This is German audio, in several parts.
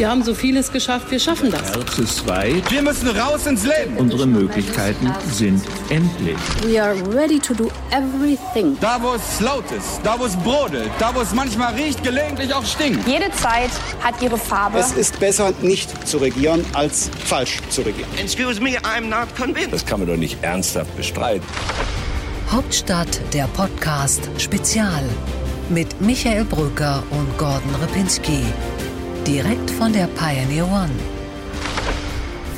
Wir haben so vieles geschafft, wir schaffen das. Herz ist weit. Wir müssen raus ins Leben. Unsere Möglichkeiten sind endlich. We are ready to do everything. Da, wo es laut ist, da, wo es brodelt, da, wo es manchmal riecht, gelegentlich auch stinkt. Jede Zeit hat ihre Farbe. Es ist besser, nicht zu regieren, als falsch zu regieren. Excuse me, I'm not convinced. Das kann man doch nicht ernsthaft bestreiten. Hauptstadt der Podcast Spezial mit Michael Brücker und Gordon Ripinski. Direkt von der Pioneer One.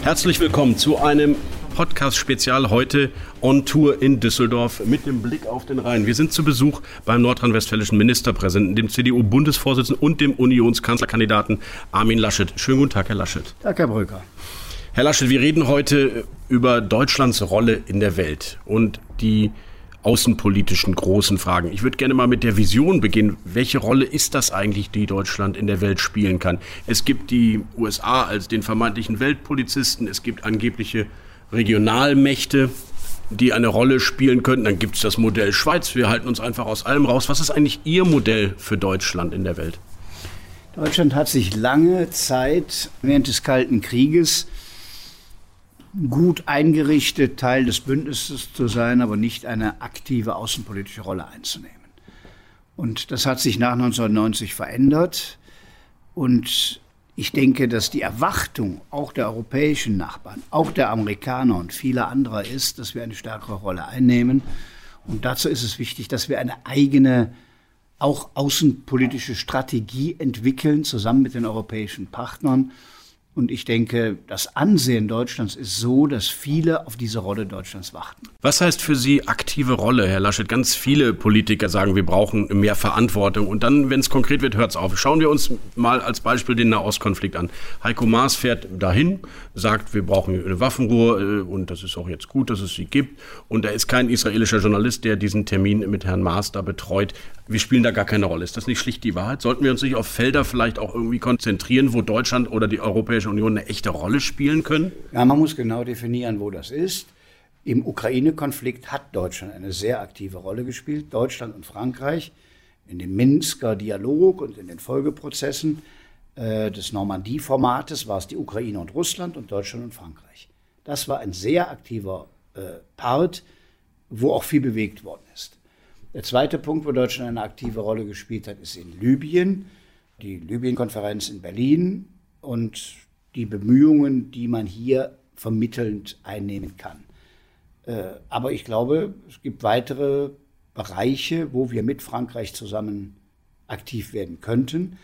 Herzlich willkommen zu einem Podcast-Spezial heute on Tour in Düsseldorf mit dem Blick auf den Rhein. Wir sind zu Besuch beim nordrhein-westfälischen Ministerpräsidenten, dem CDU-Bundesvorsitzenden und dem Unionskanzlerkandidaten Armin Laschet. Schönen guten Tag, Herr Laschet. Tag, Herr Brücker. Herr Laschet, wir reden heute über Deutschlands Rolle in der Welt und die außenpolitischen großen Fragen. Ich würde gerne mal mit der Vision beginnen. Welche Rolle ist das eigentlich, die Deutschland in der Welt spielen kann? Es gibt die USA als den vermeintlichen Weltpolizisten, es gibt angebliche Regionalmächte, die eine Rolle spielen könnten. Dann gibt es das Modell Schweiz. Wir halten uns einfach aus allem raus. Was ist eigentlich Ihr Modell für Deutschland in der Welt? Deutschland hat sich lange Zeit während des Kalten Krieges gut eingerichtet, Teil des Bündnisses zu sein, aber nicht eine aktive außenpolitische Rolle einzunehmen. Und das hat sich nach 1990 verändert. Und ich denke, dass die Erwartung auch der europäischen Nachbarn, auch der Amerikaner und vieler anderer ist, dass wir eine stärkere Rolle einnehmen. Und dazu ist es wichtig, dass wir eine eigene, auch außenpolitische Strategie entwickeln, zusammen mit den europäischen Partnern und ich denke, das Ansehen Deutschlands ist so, dass viele auf diese Rolle Deutschlands warten. Was heißt für Sie aktive Rolle, Herr Laschet? Ganz viele Politiker sagen, wir brauchen mehr Verantwortung. Und dann, wenn es konkret wird, hört es auf. Schauen wir uns mal als Beispiel den Nahostkonflikt an. Heiko Maas fährt dahin, sagt, wir brauchen eine Waffenruhe äh, und das ist auch jetzt gut, dass es sie gibt. Und da ist kein israelischer Journalist, der diesen Termin mit Herrn Maas da betreut. Wir spielen da gar keine Rolle. Ist das nicht schlicht die Wahrheit? Sollten wir uns nicht auf Felder vielleicht auch irgendwie konzentrieren, wo Deutschland oder die Europäische Europäische Union eine echte Rolle spielen können? Ja, man muss genau definieren, wo das ist. Im Ukraine-Konflikt hat Deutschland eine sehr aktive Rolle gespielt. Deutschland und Frankreich in dem Minsker Dialog und in den Folgeprozessen äh, des Normandie-Formates war es die Ukraine und Russland und Deutschland und Frankreich. Das war ein sehr aktiver äh, Part, wo auch viel bewegt worden ist. Der zweite Punkt, wo Deutschland eine aktive Rolle gespielt hat, ist in Libyen. Die Libyen-Konferenz in Berlin und die Bemühungen, die man hier vermittelnd einnehmen kann. Äh, aber ich glaube, es gibt weitere Bereiche, wo wir mit Frankreich zusammen aktiv werden könnten.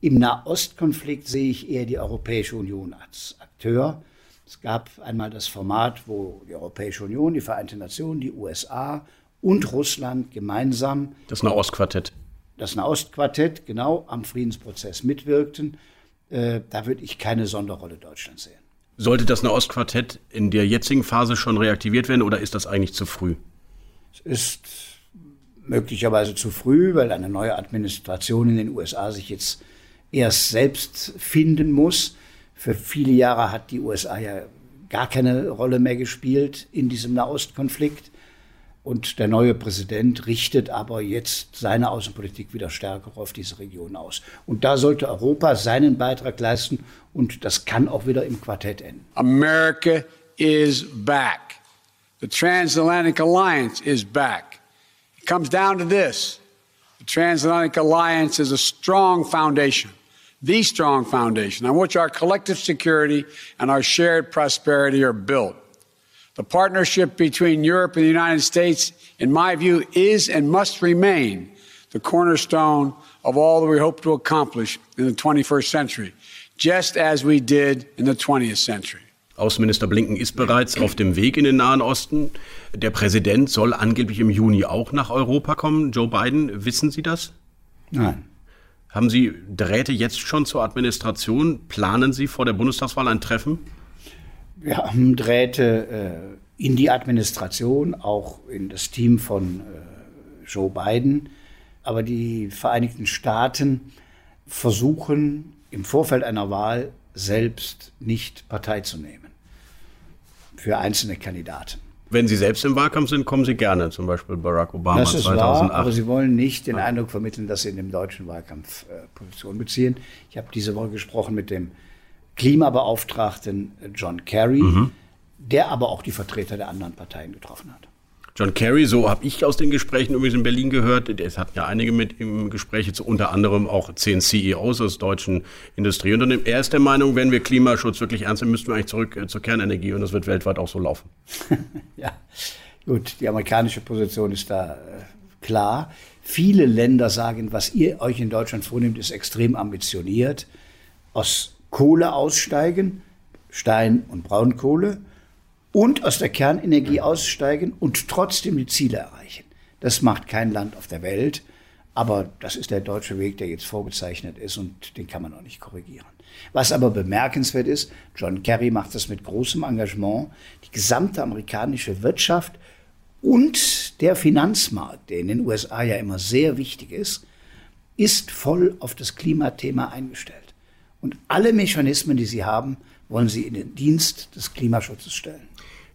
Im Nahostkonflikt sehe ich eher die Europäische Union als Akteur. Es gab einmal das Format, wo die Europäische Union, die Vereinten Nationen, die USA und Russland gemeinsam. Das Nahostquartett. Das Nahostquartett, genau, am Friedensprozess mitwirkten. Äh, da würde ich keine Sonderrolle Deutschlands sehen. Sollte das Nahostquartett in der jetzigen Phase schon reaktiviert werden oder ist das eigentlich zu früh? Es ist möglicherweise zu früh, weil eine neue Administration in den USA sich jetzt erst selbst finden muss. Für viele Jahre hat die USA ja gar keine Rolle mehr gespielt in diesem Nahostkonflikt. Und der neue Präsident richtet aber jetzt seine Außenpolitik wieder stärker auf diese Region aus. Und da sollte Europa seinen Beitrag leisten und das kann auch wieder im Quartett enden. America is back. The Transatlantic Alliance is back. It comes down to this. The Transatlantic Alliance is a strong foundation, the strong foundation on which our collective security and our shared prosperity are built. The partnership between Europe and the United States, in my view, is and must remain the cornerstone of all that we hope to accomplish in the 21st century, just as we did in the 20th century. Außenminister Blinken ist bereits auf dem Weg in den Nahen Osten. Der Präsident soll angeblich im Juni auch nach Europa kommen. Joe Biden, wissen Sie das? Nein. Haben Sie Drähte jetzt schon zur Administration? Planen Sie vor der Bundestagswahl ein Treffen? Wir haben Drähte äh, in die Administration, auch in das Team von äh, Joe Biden. Aber die Vereinigten Staaten versuchen im Vorfeld einer Wahl selbst nicht Partei zu nehmen für einzelne Kandidaten. Wenn Sie selbst im Wahlkampf sind, kommen Sie gerne, zum Beispiel Barack Obama das ist 2008. Wahr, aber Sie wollen nicht den Eindruck vermitteln, dass Sie in dem deutschen Wahlkampf äh, Position beziehen. Ich habe diese Woche gesprochen mit dem Klimabeauftragten John Kerry, mhm. der aber auch die Vertreter der anderen Parteien getroffen hat. John Kerry, so habe ich aus den Gesprächen übrigens in Berlin gehört, es hat ja einige mit ihm Gespräche unter anderem auch zehn CEOs aus deutschen Industrieunternehmen. Er ist der Meinung, wenn wir Klimaschutz wirklich ernst nehmen, müssten wir eigentlich zurück äh, zur Kernenergie und das wird weltweit auch so laufen. ja, gut, die amerikanische Position ist da äh, klar. Viele Länder sagen, was ihr euch in Deutschland vornehmt, ist extrem ambitioniert. Aus Kohle aussteigen, Stein- und Braunkohle und aus der Kernenergie aussteigen und trotzdem die Ziele erreichen. Das macht kein Land auf der Welt, aber das ist der deutsche Weg, der jetzt vorgezeichnet ist und den kann man auch nicht korrigieren. Was aber bemerkenswert ist, John Kerry macht das mit großem Engagement. Die gesamte amerikanische Wirtschaft und der Finanzmarkt, der in den USA ja immer sehr wichtig ist, ist voll auf das Klimathema eingestellt. Und alle Mechanismen, die sie haben, wollen sie in den Dienst des Klimaschutzes stellen.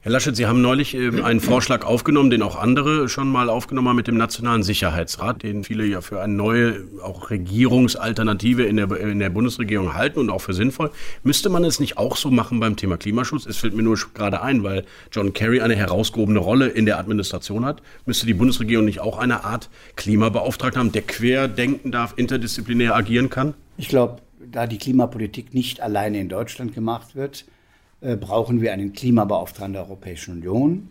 Herr Laschet, Sie haben neulich ähm, einen Vorschlag aufgenommen, den auch andere schon mal aufgenommen haben mit dem Nationalen Sicherheitsrat, den viele ja für eine neue auch Regierungsalternative in der, in der Bundesregierung halten und auch für sinnvoll. Müsste man es nicht auch so machen beim Thema Klimaschutz? Es fällt mir nur gerade ein, weil John Kerry eine herausgehobene Rolle in der Administration hat. Müsste die Bundesregierung nicht auch eine Art Klimabeauftragten haben, der quer denken darf, interdisziplinär agieren kann? Ich glaube, da die Klimapolitik nicht alleine in Deutschland gemacht wird, äh, brauchen wir einen Klimabeauftragten der Europäischen Union.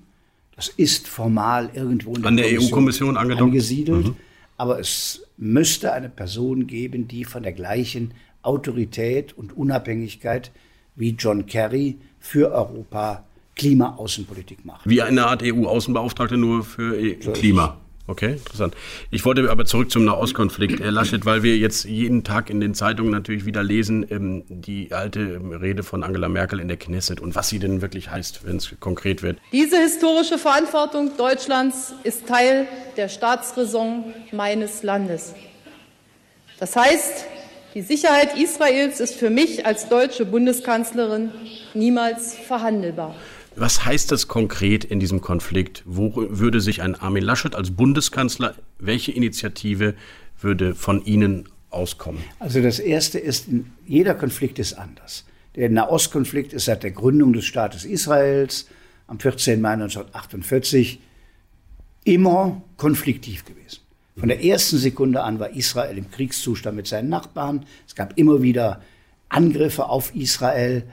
Das ist formal irgendwo in der, An der EU-Kommission e angesiedelt. Mhm. Aber es müsste eine Person geben, die von der gleichen Autorität und Unabhängigkeit wie John Kerry für Europa Klimaaußenpolitik macht. Wie eine Art EU-Außenbeauftragte nur für e Klima. Okay, interessant. Ich wollte aber zurück zum Nahostkonflikt, Herr Laschet, weil wir jetzt jeden Tag in den Zeitungen natürlich wieder lesen, ähm, die alte Rede von Angela Merkel in der Knesset und was sie denn wirklich heißt, wenn es konkret wird. Diese historische Verantwortung Deutschlands ist Teil der Staatsräson meines Landes. Das heißt, die Sicherheit Israels ist für mich als deutsche Bundeskanzlerin niemals verhandelbar. Was heißt das konkret in diesem Konflikt? Wo würde sich ein Armin Laschet als Bundeskanzler, welche Initiative würde von Ihnen auskommen? Also das Erste ist, jeder Konflikt ist anders. Der Nahostkonflikt ist seit der Gründung des Staates Israels am 14. Mai 1948 immer konfliktiv gewesen. Von der ersten Sekunde an war Israel im Kriegszustand mit seinen Nachbarn. Es gab immer wieder Angriffe auf Israel.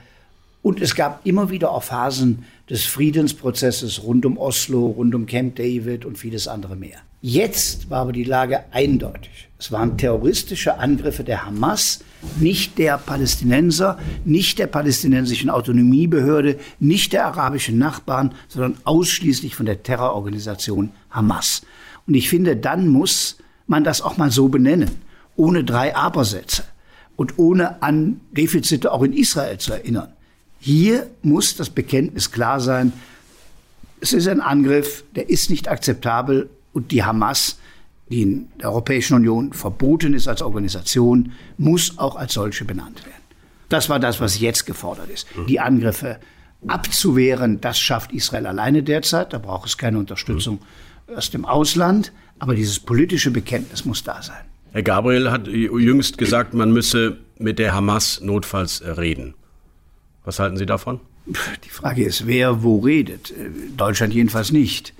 Und es gab immer wieder auch Phasen des Friedensprozesses rund um Oslo, rund um Camp David und vieles andere mehr. Jetzt war aber die Lage eindeutig. Es waren terroristische Angriffe der Hamas, nicht der Palästinenser, nicht der palästinensischen Autonomiebehörde, nicht der arabischen Nachbarn, sondern ausschließlich von der Terrororganisation Hamas. Und ich finde, dann muss man das auch mal so benennen, ohne drei Abersätze und ohne an Defizite auch in Israel zu erinnern. Hier muss das Bekenntnis klar sein, es ist ein Angriff, der ist nicht akzeptabel und die Hamas, die in der Europäischen Union verboten ist als Organisation, muss auch als solche benannt werden. Das war das, was jetzt gefordert ist. Die Angriffe abzuwehren, das schafft Israel alleine derzeit. Da braucht es keine Unterstützung aus dem Ausland. Aber dieses politische Bekenntnis muss da sein. Herr Gabriel hat jüngst gesagt, man müsse mit der Hamas notfalls reden. Was halten Sie davon? Die Frage ist, wer wo redet. Deutschland jedenfalls nicht.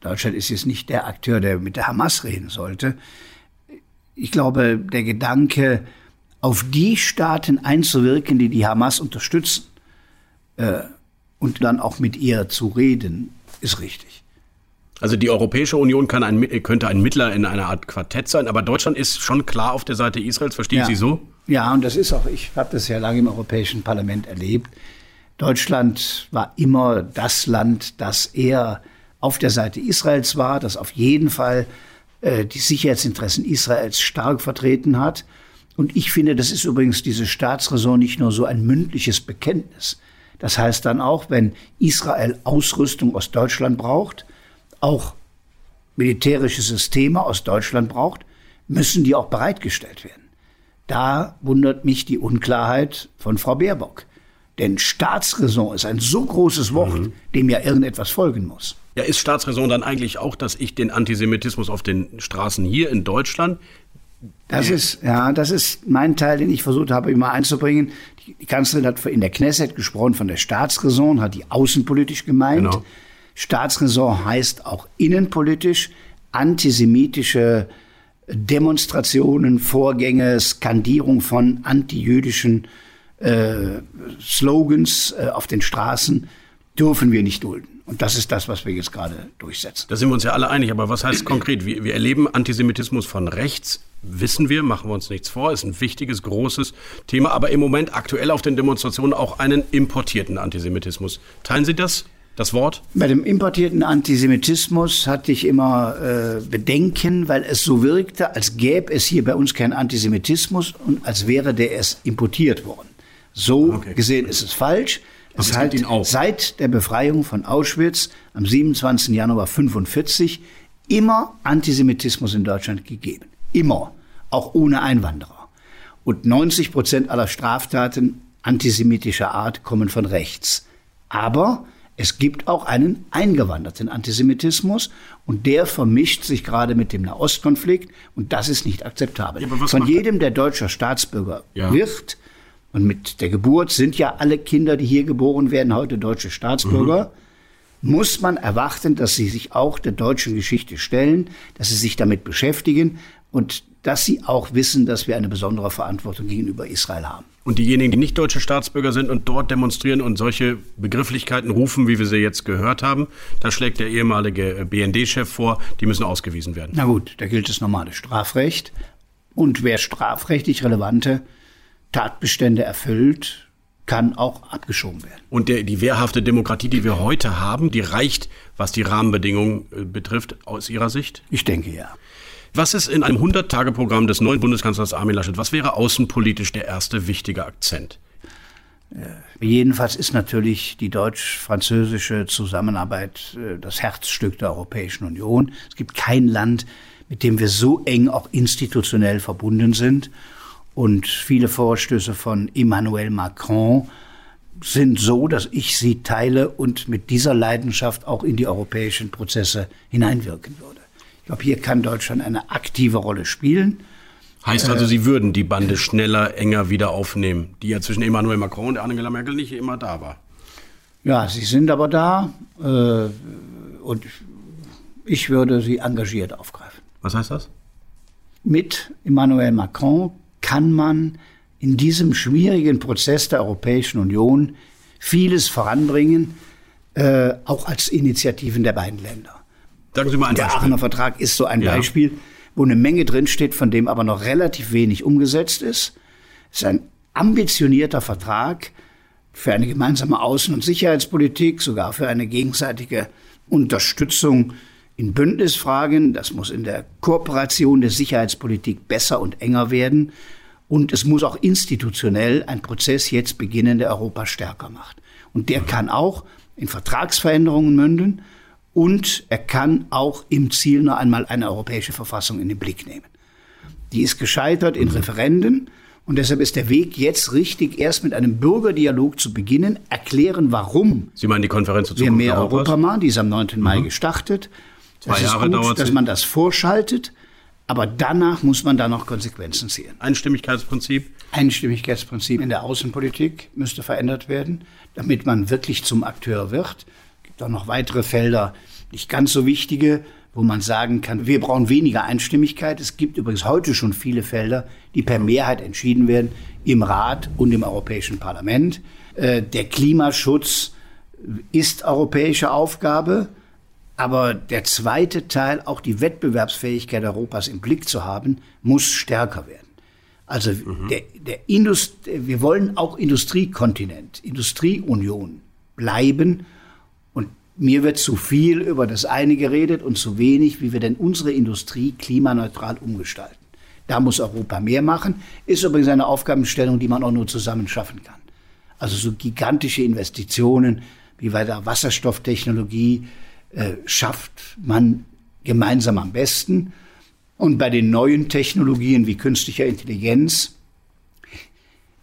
Deutschland ist jetzt nicht der Akteur, der mit der Hamas reden sollte. Ich glaube, der Gedanke, auf die Staaten einzuwirken, die die Hamas unterstützen äh, und dann auch mit ihr zu reden, ist richtig. Also die Europäische Union ein, könnte ein Mittler in einer Art Quartett sein, aber Deutschland ist schon klar auf der Seite Israels, verstehen ja. Sie so? Ja, und das ist auch, ich habe das ja lange im Europäischen Parlament erlebt. Deutschland war immer das Land, das eher auf der Seite Israels war, das auf jeden Fall äh, die Sicherheitsinteressen Israels stark vertreten hat. Und ich finde, das ist übrigens diese Staatsräson nicht nur so ein mündliches Bekenntnis. Das heißt dann auch, wenn Israel Ausrüstung aus Deutschland braucht, auch militärische Systeme aus Deutschland braucht, müssen die auch bereitgestellt werden. Da wundert mich die Unklarheit von Frau Baerbock. Denn Staatsräson ist ein so großes Wort, mhm. dem ja irgendetwas folgen muss. Ja, ist Staatsräson dann eigentlich auch, dass ich den Antisemitismus auf den Straßen hier in Deutschland das ist, ja, das ist mein Teil, den ich versucht habe, immer einzubringen. Die, Kanzlerin hat in der Knesset gesprochen von der Staatsräson, hat die außenpolitisch gemeint. Genau. Staatsräson heißt auch innenpolitisch antisemitische Demonstrationen, Vorgänge, Skandierung von antijüdischen äh, Slogans äh, auf den Straßen dürfen wir nicht dulden. Und das ist das, was wir jetzt gerade durchsetzen. Da sind wir uns ja alle einig. Aber was heißt konkret? Wir, wir erleben Antisemitismus von rechts, wissen wir, machen wir uns nichts vor, ist ein wichtiges, großes Thema. Aber im Moment aktuell auf den Demonstrationen auch einen importierten Antisemitismus. Teilen Sie das? Das Wort? Bei dem importierten Antisemitismus hatte ich immer äh, Bedenken, weil es so wirkte, als gäbe es hier bei uns keinen Antisemitismus und als wäre der erst importiert worden. So okay. gesehen ist es falsch. Es hat seit der Befreiung von Auschwitz am 27. Januar 45 immer Antisemitismus in Deutschland gegeben. Immer. Auch ohne Einwanderer. Und 90 Prozent aller Straftaten antisemitischer Art kommen von rechts. Aber es gibt auch einen eingewanderten Antisemitismus und der vermischt sich gerade mit dem Nahostkonflikt und das ist nicht akzeptabel. Ja, Von jedem, der deutscher Staatsbürger ja. wird, und mit der Geburt sind ja alle Kinder, die hier geboren werden, heute deutsche Staatsbürger. Mhm. Muss man erwarten, dass sie sich auch der deutschen Geschichte stellen, dass sie sich damit beschäftigen und dass sie auch wissen, dass wir eine besondere Verantwortung gegenüber Israel haben. Und diejenigen, die nicht deutsche Staatsbürger sind und dort demonstrieren und solche Begrifflichkeiten rufen, wie wir sie jetzt gehört haben, da schlägt der ehemalige BND-Chef vor, die müssen ausgewiesen werden. Na gut, da gilt das normale Strafrecht. Und wer strafrechtlich relevante Tatbestände erfüllt, kann auch abgeschoben werden. Und der, die wehrhafte Demokratie, die wir heute haben, die reicht, was die Rahmenbedingungen äh, betrifft, aus Ihrer Sicht? Ich denke ja. Was ist in einem 100-Tage-Programm des neuen Bundeskanzlers Armin Laschet, was wäre außenpolitisch der erste wichtige Akzent? Äh, jedenfalls ist natürlich die deutsch-französische Zusammenarbeit äh, das Herzstück der Europäischen Union. Es gibt kein Land, mit dem wir so eng auch institutionell verbunden sind. Und viele Vorstöße von Emmanuel Macron sind so, dass ich sie teile und mit dieser Leidenschaft auch in die europäischen Prozesse hineinwirken würde. Ich glaube, hier kann Deutschland eine aktive Rolle spielen. Heißt also, Sie würden die Bande schneller, enger wieder aufnehmen, die ja zwischen Emmanuel Macron und Angela Merkel nicht immer da war. Ja, sie sind aber da äh, und ich würde sie engagiert aufgreifen. Was heißt das? Mit Emmanuel Macron kann man in diesem schwierigen Prozess der Europäischen Union vieles voranbringen, äh, auch als Initiativen der beiden Länder. Sagen Sie mal ein der Beispiel. Aachener Vertrag ist so ein ja. Beispiel, wo eine Menge drinsteht, von dem aber noch relativ wenig umgesetzt ist. Es ist ein ambitionierter Vertrag für eine gemeinsame Außen- und Sicherheitspolitik, sogar für eine gegenseitige Unterstützung in Bündnisfragen. Das muss in der Kooperation der Sicherheitspolitik besser und enger werden. Und es muss auch institutionell ein Prozess jetzt beginnen, der Europa stärker macht. Und der kann auch in Vertragsveränderungen münden und er kann auch im Ziel noch einmal eine europäische Verfassung in den Blick nehmen. Die ist gescheitert in Referenden und deshalb ist der Weg jetzt richtig, erst mit einem Bürgerdialog zu beginnen, erklären, warum Sie meinen die Konferenz wir mehr Europa machen, die ist am 9. Mai mhm. gestartet. Zwei Jahre gut, dauert dass man das vorschaltet aber danach muss man da noch Konsequenzen ziehen. Einstimmigkeitsprinzip? Einstimmigkeitsprinzip in der Außenpolitik müsste verändert werden, damit man wirklich zum Akteur wird. Es gibt auch noch weitere Felder, nicht ganz so wichtige, wo man sagen kann, wir brauchen weniger Einstimmigkeit. Es gibt übrigens heute schon viele Felder, die per Mehrheit entschieden werden im Rat und im Europäischen Parlament. Äh, der Klimaschutz ist europäische Aufgabe. Aber der zweite Teil, auch die Wettbewerbsfähigkeit Europas im Blick zu haben, muss stärker werden. Also mhm. der, der Indust wir wollen auch Industriekontinent, Industrieunion bleiben. Mir wird zu viel über das eine geredet und zu wenig, wie wir denn unsere Industrie klimaneutral umgestalten. Da muss Europa mehr machen. Ist übrigens eine Aufgabenstellung, die man auch nur zusammen schaffen kann. Also so gigantische Investitionen wie bei der Wasserstofftechnologie, äh, schafft man gemeinsam am besten. Und bei den neuen Technologien wie künstlicher Intelligenz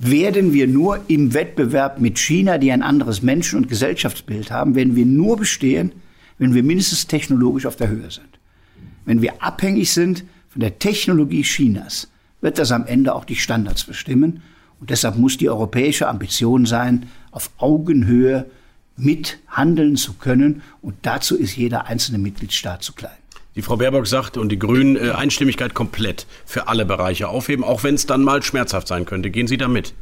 werden wir nur im Wettbewerb mit China, die ein anderes Menschen- und Gesellschaftsbild haben, werden wir nur bestehen, wenn wir mindestens technologisch auf der Höhe sind. Wenn wir abhängig sind von der Technologie Chinas, wird das am Ende auch die Standards bestimmen. Und deshalb muss die europäische Ambition sein, auf Augenhöhe mithandeln zu können. Und dazu ist jeder einzelne Mitgliedstaat zu klein. Die Frau Baerbock sagt und die Grünen äh, Einstimmigkeit komplett für alle Bereiche aufheben, auch wenn es dann mal schmerzhaft sein könnte. Gehen Sie da mit?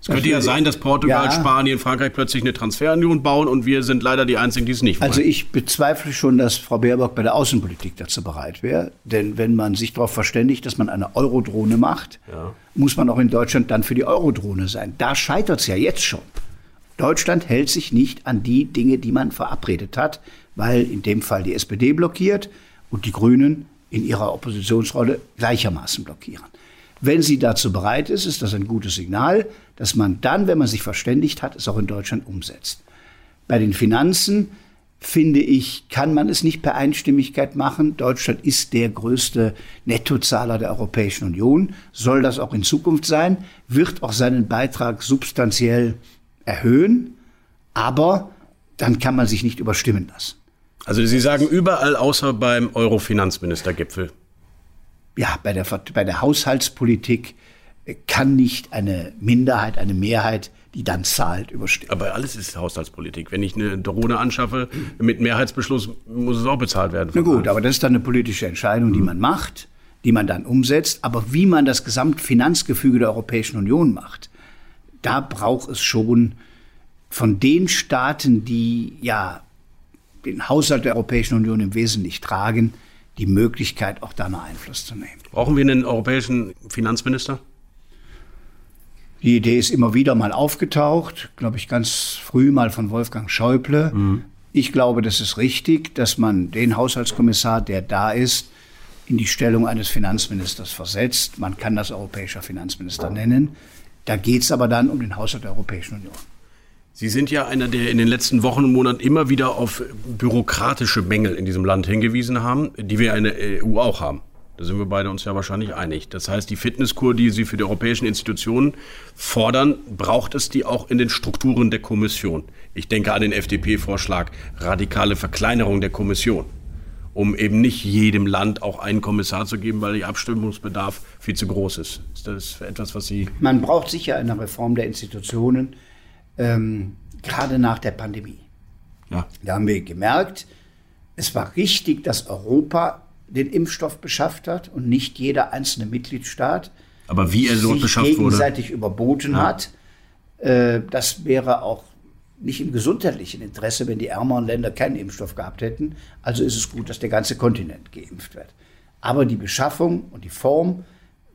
Es könnte ja sein, dass Portugal, ja. Spanien, Frankreich plötzlich eine Transferunion bauen und wir sind leider die Einzigen, die es nicht wollen. Also ich bezweifle schon, dass Frau Baerbock bei der Außenpolitik dazu bereit wäre. Denn wenn man sich darauf verständigt, dass man eine Eurodrohne macht, ja. muss man auch in Deutschland dann für die Eurodrohne sein. Da scheitert es ja jetzt schon. Deutschland hält sich nicht an die Dinge, die man verabredet hat, weil in dem Fall die SPD blockiert und die Grünen in ihrer Oppositionsrolle gleichermaßen blockieren. Wenn sie dazu bereit ist, ist das ein gutes Signal, dass man dann, wenn man sich verständigt hat, es auch in Deutschland umsetzt. Bei den Finanzen finde ich, kann man es nicht per Einstimmigkeit machen. Deutschland ist der größte Nettozahler der Europäischen Union, soll das auch in Zukunft sein, wird auch seinen Beitrag substanziell erhöhen, aber dann kann man sich nicht überstimmen lassen. Also Sie sagen überall außer beim Euro-Finanzministergipfel. Ja, bei der, bei der Haushaltspolitik kann nicht eine Minderheit, eine Mehrheit, die dann zahlt, überstimmen. Aber alles ist Haushaltspolitik. Wenn ich eine Drohne anschaffe, mit Mehrheitsbeschluss muss es auch bezahlt werden. Na gut, aber das ist dann eine politische Entscheidung, die man macht, die man dann umsetzt. Aber wie man das Gesamtfinanzgefüge der Europäischen Union macht, da braucht es schon von den Staaten, die ja den Haushalt der Europäischen Union im Wesentlichen tragen, die Möglichkeit, auch da noch Einfluss zu nehmen. Brauchen wir einen europäischen Finanzminister? Die Idee ist immer wieder mal aufgetaucht, glaube ich, ganz früh mal von Wolfgang Schäuble. Mhm. Ich glaube, das ist richtig, dass man den Haushaltskommissar, der da ist, in die Stellung eines Finanzministers versetzt. Man kann das europäischer Finanzminister nennen. Da geht es aber dann um den Haushalt der Europäischen Union. Sie sind ja einer, der in den letzten Wochen und Monaten immer wieder auf bürokratische Mängel in diesem Land hingewiesen haben, die wir in der EU auch haben. Da sind wir beide uns ja wahrscheinlich einig. Das heißt, die Fitnesskur, die Sie für die europäischen Institutionen fordern, braucht es die auch in den Strukturen der Kommission. Ich denke an den FDP-Vorschlag, radikale Verkleinerung der Kommission, um eben nicht jedem Land auch einen Kommissar zu geben, weil der Abstimmungsbedarf viel zu groß ist. Ist das etwas, was Sie... Man braucht sicher eine Reform der Institutionen ähm, gerade nach der Pandemie. Ja. Da haben wir gemerkt, es war richtig, dass Europa den Impfstoff beschafft hat und nicht jeder einzelne Mitgliedstaat aber wie er dort beschafft wurde gegenseitig überboten ja. hat. Äh, das wäre auch nicht im gesundheitlichen Interesse, wenn die ärmeren Länder keinen Impfstoff gehabt hätten. Also ist es gut, dass der ganze Kontinent geimpft wird. Aber die Beschaffung und die Form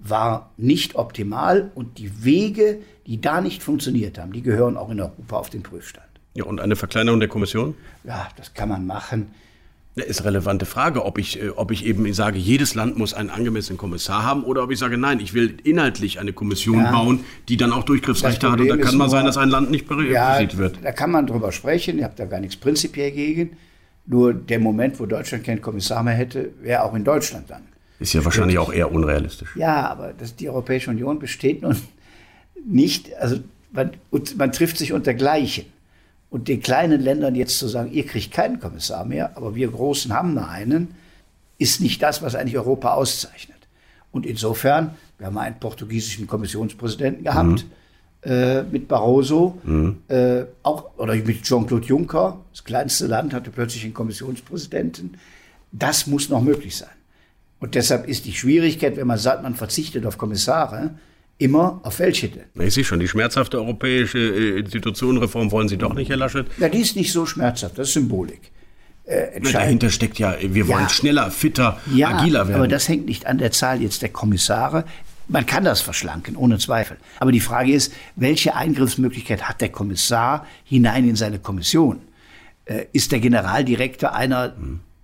war nicht optimal und die Wege, die da nicht funktioniert haben, die gehören auch in Europa auf den Prüfstand. Ja, und eine Verkleinerung der Kommission? Ja, das kann man machen. Das ist eine relevante Frage, ob ich, äh, ob ich eben sage, jedes Land muss einen angemessenen Kommissar haben oder ob ich sage, nein, ich will inhaltlich eine Kommission ja. bauen, die dann auch Durchgriffsrechte hat. Und da kann mal sein, dass ein Land nicht berichtet ja, wird. Da kann man drüber sprechen, ihr habt da gar nichts prinzipiell gegen. Nur der Moment, wo Deutschland keinen Kommissar mehr hätte, wäre auch in Deutschland dann. Ist ja wahrscheinlich auch eher unrealistisch. Ja, aber das, die Europäische Union besteht nun nicht, also man, man trifft sich unter Gleichen. Und den kleinen Ländern jetzt zu sagen, ihr kriegt keinen Kommissar mehr, aber wir Großen haben noch einen, ist nicht das, was eigentlich Europa auszeichnet. Und insofern, wir haben einen portugiesischen Kommissionspräsidenten gehabt, mhm. äh, mit Barroso, mhm. äh, auch, oder mit Jean-Claude Juncker, das kleinste Land hatte plötzlich einen Kommissionspräsidenten. Das muss noch möglich sein. Und deshalb ist die Schwierigkeit, wenn man sagt, man verzichtet auf Kommissare, Immer auf denn? Ich sehe schon, die schmerzhafte europäische äh, Institutionenreform wollen Sie doch nicht, Herr Laschet? Ja, die ist nicht so schmerzhaft, das ist Symbolik. Äh, dahinter steckt ja, wir wollen ja, schneller, fitter, ja, agiler werden. Aber das hängt nicht an der Zahl jetzt der Kommissare. Man kann das verschlanken, ohne Zweifel. Aber die Frage ist, welche Eingriffsmöglichkeit hat der Kommissar hinein in seine Kommission? Äh, ist der Generaldirektor einer,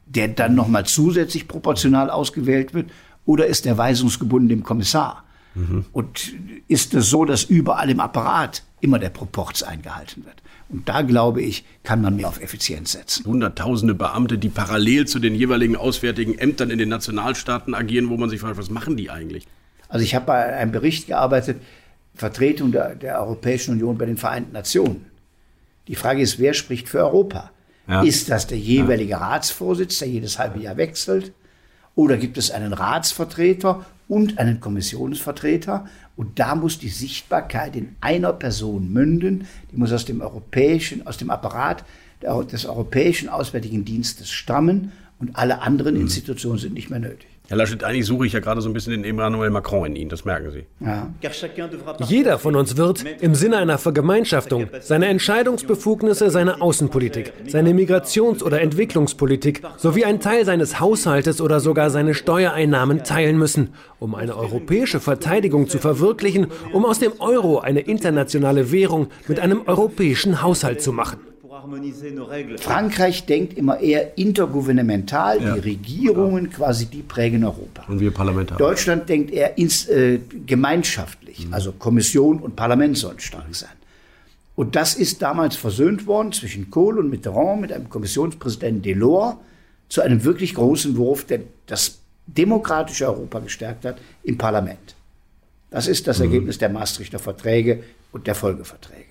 der dann nochmal zusätzlich proportional ausgewählt wird? Oder ist er weisungsgebunden dem Kommissar? Mhm. Und ist es so, dass überall im Apparat immer der Proporz eingehalten wird? Und da glaube ich, kann man mehr auf Effizienz setzen. Hunderttausende Beamte, die parallel zu den jeweiligen auswärtigen Ämtern in den Nationalstaaten agieren, wo man sich fragt, was machen die eigentlich? Also ich habe bei einem Bericht gearbeitet, Vertretung der, der Europäischen Union bei den Vereinten Nationen. Die Frage ist, wer spricht für Europa? Ja. Ist das der jeweilige ja. Ratsvorsitz, der jedes halbe Jahr wechselt? Oder gibt es einen Ratsvertreter und einen Kommissionsvertreter? Und da muss die Sichtbarkeit in einer Person münden. Die muss aus dem europäischen, aus dem Apparat des Europäischen Auswärtigen Dienstes stammen und alle anderen mhm. Institutionen sind nicht mehr nötig. Herr Laschet, eigentlich suche ich ja gerade so ein bisschen den Emmanuel Macron in Ihnen, das merken Sie. Ja. Jeder von uns wird im Sinne einer Vergemeinschaftung seine Entscheidungsbefugnisse, seine Außenpolitik, seine Migrations- oder Entwicklungspolitik sowie einen Teil seines Haushaltes oder sogar seine Steuereinnahmen teilen müssen, um eine europäische Verteidigung zu verwirklichen, um aus dem Euro eine internationale Währung mit einem europäischen Haushalt zu machen. Frankreich denkt immer eher intergouvernemental, ja. die Regierungen ja. quasi, die prägen Europa. Und wir Parlamentarier. Deutschland denkt eher ins, äh, gemeinschaftlich, mhm. also Kommission und Parlament sollen stark sein. Und das ist damals versöhnt worden zwischen Kohl und Mitterrand mit einem Kommissionspräsidenten Delors zu einem wirklich großen Wurf, der das demokratische Europa gestärkt hat im Parlament. Das ist das mhm. Ergebnis der Maastrichter Verträge und der Folgeverträge.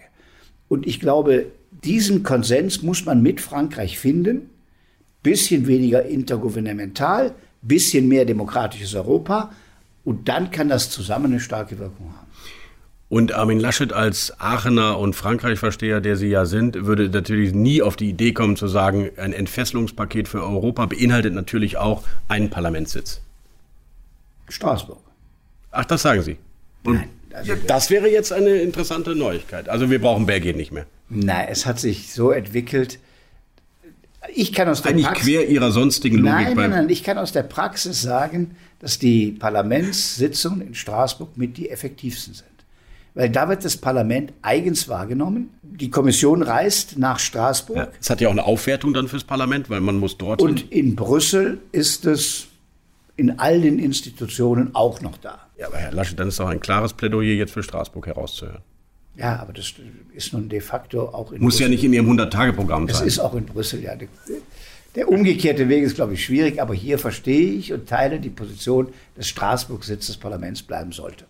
Und ich glaube, diesen Konsens muss man mit Frankreich finden. Bisschen weniger intergouvernemental, bisschen mehr demokratisches Europa. Und dann kann das zusammen eine starke Wirkung haben. Und Armin Laschet als Aachener und Frankreich-Versteher, der Sie ja sind, würde natürlich nie auf die Idee kommen zu sagen, ein Entfesselungspaket für Europa beinhaltet natürlich auch einen Parlamentssitz. Straßburg. Ach, das sagen Sie. Und Nein. Also das wäre jetzt eine interessante Neuigkeit. Also wir brauchen Belgien nicht mehr. Nein, es hat sich so entwickelt. Ich kann aus der Eigentlich Praxis, quer Ihrer sonstigen Logik. Nein, nein, nein. Ich kann aus der Praxis sagen, dass die Parlamentssitzungen in Straßburg mit die effektivsten sind. Weil da wird das Parlament eigens wahrgenommen. Die Kommission reist nach Straßburg. Ja, es hat ja auch eine Aufwertung dann fürs Parlament, weil man muss dort. Und in Brüssel ist es in all den Institutionen auch noch da. Ja, aber Herr Laschet, dann ist doch ein klares Plädoyer jetzt für Straßburg herauszuhören. Ja, aber das ist nun de facto auch in Muss Brüssel. ja nicht in Ihrem 100-Tage-Programm sein. Es ist auch in Brüssel, ja. Der umgekehrte Weg ist, glaube ich, schwierig, aber hier verstehe ich und teile die Position, dass Straßburg Sitz des Parlaments bleiben sollte.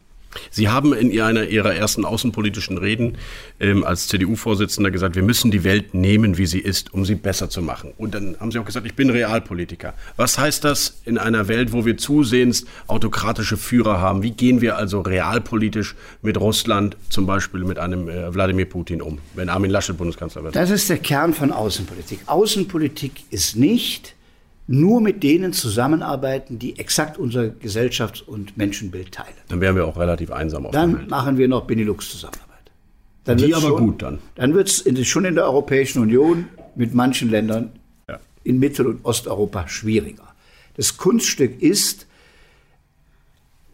Sie haben in einer Ihrer ersten außenpolitischen Reden ähm, als CDU-Vorsitzender gesagt, wir müssen die Welt nehmen, wie sie ist, um sie besser zu machen. Und dann haben Sie auch gesagt, ich bin Realpolitiker. Was heißt das in einer Welt, wo wir zusehends autokratische Führer haben? Wie gehen wir also realpolitisch mit Russland, zum Beispiel mit einem äh, Wladimir Putin um, wenn Armin Laschet Bundeskanzler wird? Das ist der Kern von Außenpolitik. Außenpolitik ist nicht nur mit denen zusammenarbeiten, die exakt unser Gesellschafts- und Menschenbild teilen. Dann wären wir auch relativ einsam auf Dann machen wir noch Benelux-Zusammenarbeit. Die aber schon, gut dann. Dann wird es schon in der Europäischen Union mit manchen Ländern ja. in Mittel- und Osteuropa schwieriger. Das Kunststück ist,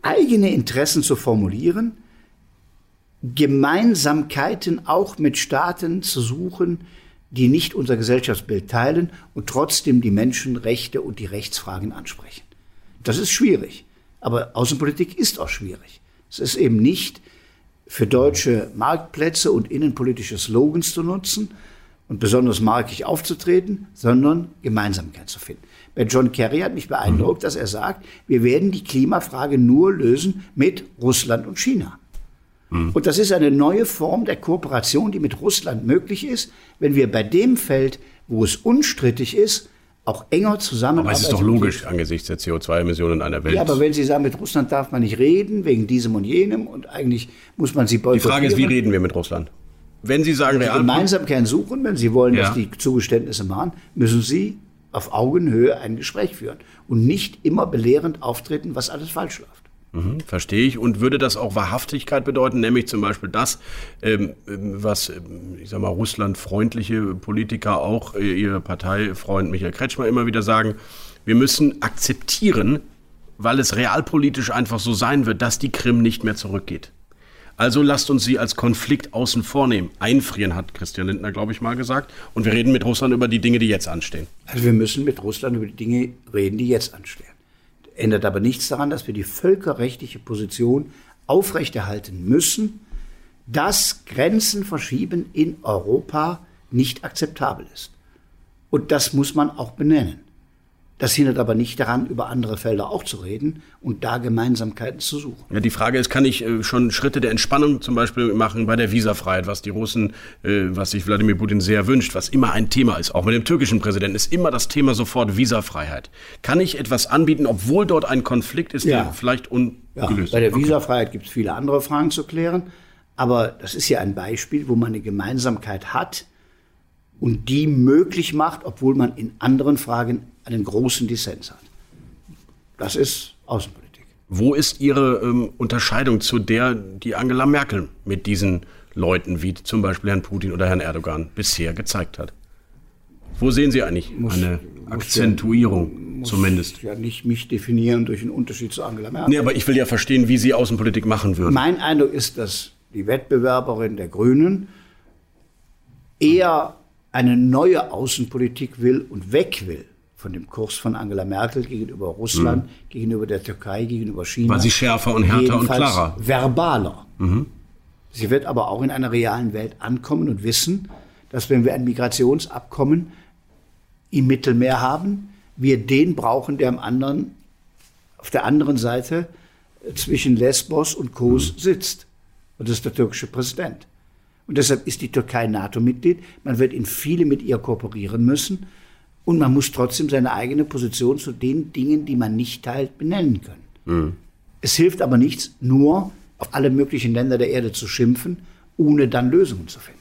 eigene Interessen zu formulieren, Gemeinsamkeiten auch mit Staaten zu suchen, die nicht unser Gesellschaftsbild teilen und trotzdem die Menschenrechte und die Rechtsfragen ansprechen. Das ist schwierig. Aber Außenpolitik ist auch schwierig. Es ist eben nicht für deutsche Marktplätze und innenpolitische Slogans zu nutzen und besonders markig aufzutreten, sondern Gemeinsamkeit zu finden. Bei John Kerry hat mich beeindruckt, dass er sagt, wir werden die Klimafrage nur lösen mit Russland und China. Mhm. Und das ist eine neue Form der Kooperation, die mit Russland möglich ist, wenn wir bei dem Feld, wo es unstrittig ist, auch enger zusammenarbeiten. Aber es ist doch logisch angesichts der CO2-Emissionen einer Welt. Ja, aber wenn Sie sagen, mit Russland darf man nicht reden, wegen diesem und jenem, und eigentlich muss man sie boykottieren. Die Frage ist, wie reden wir mit Russland? Wenn Sie sagen, wenn Sie Gemeinsamkeit suchen, wenn Sie wollen, ja. dass die Zugeständnisse machen, müssen Sie auf Augenhöhe ein Gespräch führen und nicht immer belehrend auftreten, was alles falsch läuft. Mhm, verstehe ich. Und würde das auch Wahrhaftigkeit bedeuten, nämlich zum Beispiel das, ähm, was, ähm, ich sag mal, russlandfreundliche Politiker, auch äh, ihr Parteifreund Michael Kretschmer immer wieder sagen, wir müssen akzeptieren, weil es realpolitisch einfach so sein wird, dass die Krim nicht mehr zurückgeht. Also lasst uns sie als Konflikt außen vornehmen. Einfrieren, hat Christian Lindner, glaube ich, mal gesagt. Und wir reden mit Russland über die Dinge, die jetzt anstehen. Also wir müssen mit Russland über die Dinge reden, die jetzt anstehen ändert aber nichts daran, dass wir die völkerrechtliche Position aufrechterhalten müssen, dass Grenzen verschieben in Europa nicht akzeptabel ist. Und das muss man auch benennen. Das hindert aber nicht daran, über andere Felder auch zu reden und da Gemeinsamkeiten zu suchen. Ja, die Frage ist, kann ich äh, schon Schritte der Entspannung zum Beispiel machen bei der Visafreiheit, was die Russen, äh, was sich Wladimir Putin sehr wünscht, was immer ein Thema ist, auch mit dem türkischen Präsidenten, ist immer das Thema sofort Visafreiheit. Kann ich etwas anbieten, obwohl dort ein Konflikt ist, Ja. der vielleicht ungelöst Ja, bei der ist? Visafreiheit gibt es viele andere Fragen zu klären. Aber das ist ja ein Beispiel, wo man eine Gemeinsamkeit hat und die möglich macht, obwohl man in anderen Fragen einen großen Dissens hat. Das ist Außenpolitik. Wo ist Ihre ähm, Unterscheidung zu der, die Angela Merkel mit diesen Leuten wie zum Beispiel Herrn Putin oder Herrn Erdogan bisher gezeigt hat? Wo sehen Sie eigentlich eine Akzentuierung zumindest? Ja, nicht mich definieren durch einen Unterschied zu Angela Merkel. Nee, aber ich will ja verstehen, wie Sie Außenpolitik machen würden. Mein Eindruck ist, dass die Wettbewerberin der Grünen eher eine neue Außenpolitik will und weg will von dem Kurs von Angela Merkel gegenüber Russland, gegenüber der Türkei, gegenüber China. Mhm. Weil sie schärfer und härter und klarer. Verbaler. Mhm. Sie wird aber auch in einer realen Welt ankommen und wissen, dass wenn wir ein Migrationsabkommen im Mittelmeer haben, wir den brauchen, der am anderen, auf der anderen Seite zwischen Lesbos und Kos sitzt. Und das ist der türkische Präsident. Und deshalb ist die Türkei NATO-Mitglied. Man wird in viele mit ihr kooperieren müssen. Und man muss trotzdem seine eigene Position zu den Dingen, die man nicht teilt, benennen können. Es hilft aber nichts, nur auf alle möglichen Länder der Erde zu schimpfen, ohne dann Lösungen zu finden.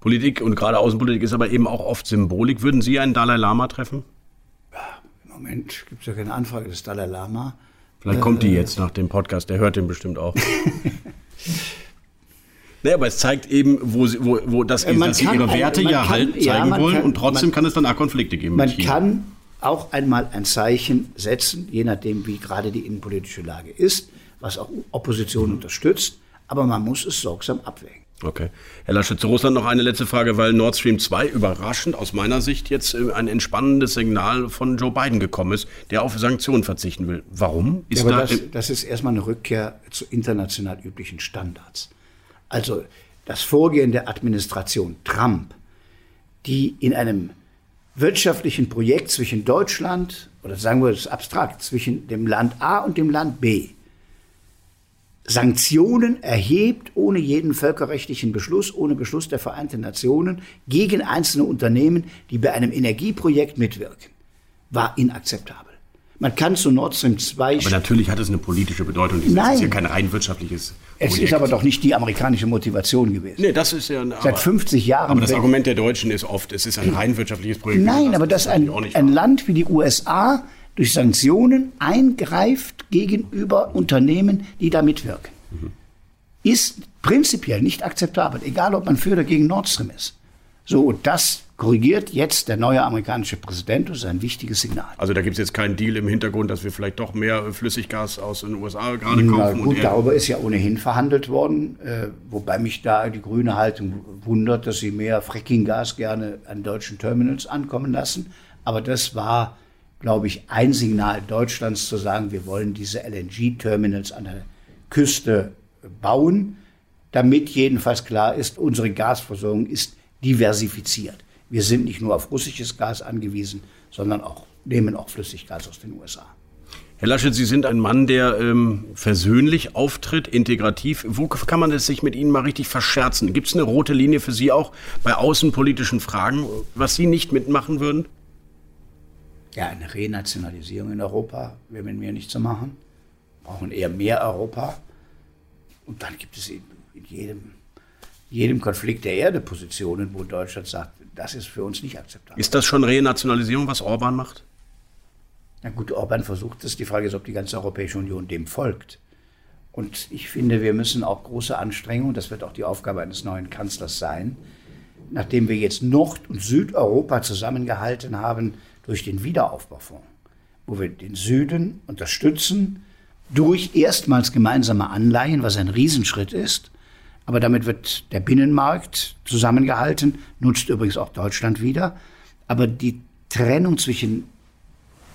Politik und gerade Außenpolitik ist aber eben auch oft Symbolik. Würden Sie einen Dalai Lama treffen? Im Moment gibt es ja keine Anfrage des Dalai Lama. Vielleicht kommt die Äh, jetzt nach dem Podcast, der hört den bestimmt auch. Nee, aber es zeigt eben, wo sie, wo, wo das, Äh, man dass sie ihre ein- Werte man ja kann- halt ja, zeigen man wollen kann- und trotzdem man- kann es dann auch Konflikte geben Man kann auch einmal ein Zeichen setzen, je nachdem, wie gerade die innenpolitische Lage ist, was auch Opposition unterstützt. Aber man muss es sorgsam abwägen. Okay. Herr Laschet, zu Russland noch eine letzte Frage, weil Nord Stream 2 überraschend aus meiner Sicht jetzt äh, ein entspannendes Signal von Joe Biden gekommen ist, der auf Sanktionen verzichten will. Warum? Ja, aber da, das, das ist erstmal eine Rückkehr zu international üblichen Standards. Also das Vorgehen der Administration Trump, die in einem wirtschaftlichen Projekt zwischen Deutschland, oder sagen wir es abstrakt, zwischen dem Land A und dem Land B, Sanktionen erhebt ohne jeden völkerrechtlichen Beschluss, ohne Beschluss der Vereinten Nationen gegen einzelne Unternehmen, die bei einem Energieprojekt mitwirken, war inakzeptabel. Man kann zu Nord Stream 2 aber natürlich hat es eine politische Bedeutung. Das Nein. ist ja kein rein wirtschaftliches Es ist aber doch nicht die amerikanische Motivation gewesen. Nee, das ist ja. aber- Seit 50 Jahren. Aber das Argument der Deutschen ist oft, es ist ein rein wirtschaftliches Projekt. Nein, aber dass ein, ein Land wie die USA durch Sanktionen eingreift gegenüber Unternehmen, die da mitwirken, Mhm. ist prinzipiell nicht akzeptabel, egal ob man für oder gegen Nord Stream ist. So, und das korrigiert jetzt der neue amerikanische Präsident. Das ist ein wichtiges Signal. Also da gibt es jetzt keinen Deal im Hintergrund, dass wir vielleicht doch mehr Flüssiggas aus den USA gerade Na kaufen. gut, und er- darüber ist ja ohnehin verhandelt worden, äh, wobei mich da die grüne Haltung wundert, dass sie mehr Frackinggas gerne an deutschen Terminals ankommen lassen. Aber das war, glaube ich, ein Signal Deutschlands zu sagen, wir wollen diese LNG-Terminals an der Küste bauen, damit jedenfalls klar ist, unsere Gasversorgung ist diversifiziert. Wir sind nicht nur auf russisches Gas angewiesen, sondern auch, nehmen auch Flüssiggas aus den USA. Herr Laschet, Sie sind ein Mann, der ähm, versöhnlich auftritt, integrativ. Wo kann man es sich mit Ihnen mal richtig verscherzen? Gibt es eine rote Linie für Sie auch bei außenpolitischen Fragen, was Sie nicht mitmachen würden? Ja, eine Renationalisierung in Europa wäre mit mir nicht zu machen. Wir brauchen eher mehr Europa. Und dann gibt es in, in jedem, jedem Konflikt der Erde Positionen, wo Deutschland sagt, das ist für uns nicht akzeptabel. Ist das schon Renationalisierung, was Orban macht? Na gut, Orban versucht es. Die Frage ist, ob die ganze Europäische Union dem folgt. Und ich finde, wir müssen auch große Anstrengungen, das wird auch die Aufgabe eines neuen Kanzlers sein, nachdem wir jetzt Nord- und Südeuropa zusammengehalten haben durch den Wiederaufbaufonds, wo wir den Süden unterstützen durch erstmals gemeinsame Anleihen, was ein Riesenschritt ist. Aber damit wird der Binnenmarkt zusammengehalten, nutzt übrigens auch Deutschland wieder. Aber die Trennung zwischen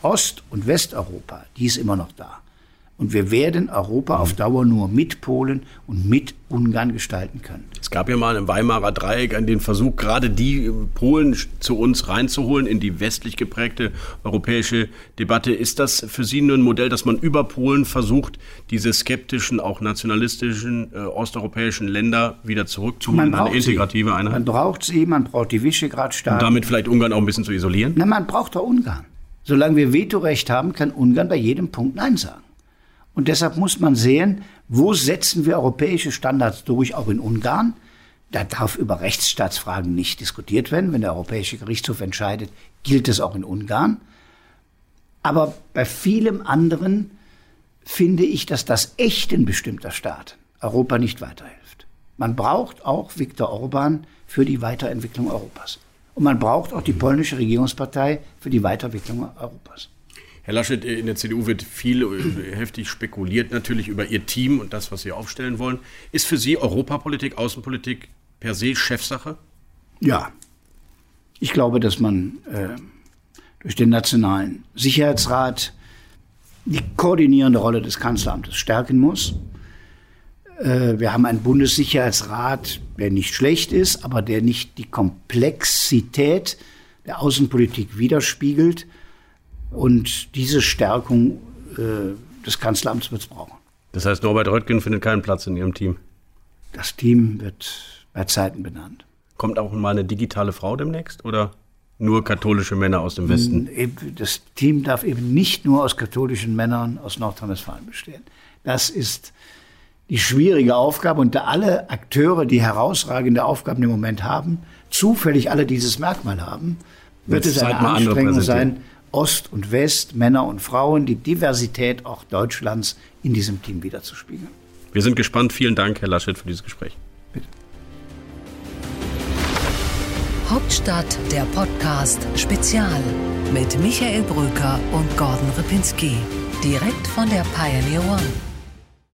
Ost- und Westeuropa, die ist immer noch da. Und wir werden Europa auf Dauer nur mit Polen und mit Ungarn gestalten können. Es gab ja mal im Weimarer Dreieck den Versuch, gerade die Polen zu uns reinzuholen in die westlich geprägte europäische Debatte. Ist das für Sie nur ein Modell, dass man über Polen versucht, diese skeptischen, auch nationalistischen äh, osteuropäischen Länder wieder zurückzuholen, eine integrative sie. Einheit? Man braucht sie, man braucht die Visegrad-Staaten. Und damit vielleicht Ungarn auch ein bisschen zu isolieren? Na, man braucht doch Ungarn. Solange wir Vetorecht haben, kann Ungarn bei jedem Punkt Nein sagen. Und deshalb muss man sehen, wo setzen wir europäische Standards durch, auch in Ungarn. Da darf über Rechtsstaatsfragen nicht diskutiert werden. Wenn der Europäische Gerichtshof entscheidet, gilt es auch in Ungarn. Aber bei vielem anderen finde ich, dass das Echten bestimmter Staaten Europa nicht weiterhilft. Man braucht auch Viktor Orban für die Weiterentwicklung Europas. Und man braucht auch die polnische Regierungspartei für die Weiterentwicklung Europas. Herr Laschet, in der CDU wird viel äh, heftig spekuliert natürlich über Ihr Team und das, was Sie aufstellen wollen. Ist für Sie Europapolitik, Außenpolitik per se Chefsache? Ja. Ich glaube, dass man äh, durch den Nationalen Sicherheitsrat die koordinierende Rolle des Kanzleramtes stärken muss. Äh, wir haben einen Bundessicherheitsrat, der nicht schlecht ist, aber der nicht die Komplexität der Außenpolitik widerspiegelt. Und diese Stärkung äh, des Kanzleramts wird es brauchen. Das heißt, Norbert Röttgen findet keinen Platz in Ihrem Team? Das Team wird bei Zeiten benannt. Kommt auch mal eine digitale Frau demnächst oder nur katholische Männer aus dem Westen? Das Team darf eben nicht nur aus katholischen Männern aus Nordrhein-Westfalen bestehen. Das ist die schwierige Aufgabe und da alle Akteure, die herausragende Aufgaben im Moment haben, zufällig alle dieses Merkmal haben, wird es eine Anstrengung sein, Ost und West, Männer und Frauen, die Diversität auch Deutschlands in diesem Team wiederzuspiegeln. Wir sind gespannt. Vielen Dank, Herr Laschet, für dieses Gespräch. Bitte. Hauptstadt der Podcast Spezial mit Michael Brücker und Gordon Ripinski. Direkt von der Pioneer One.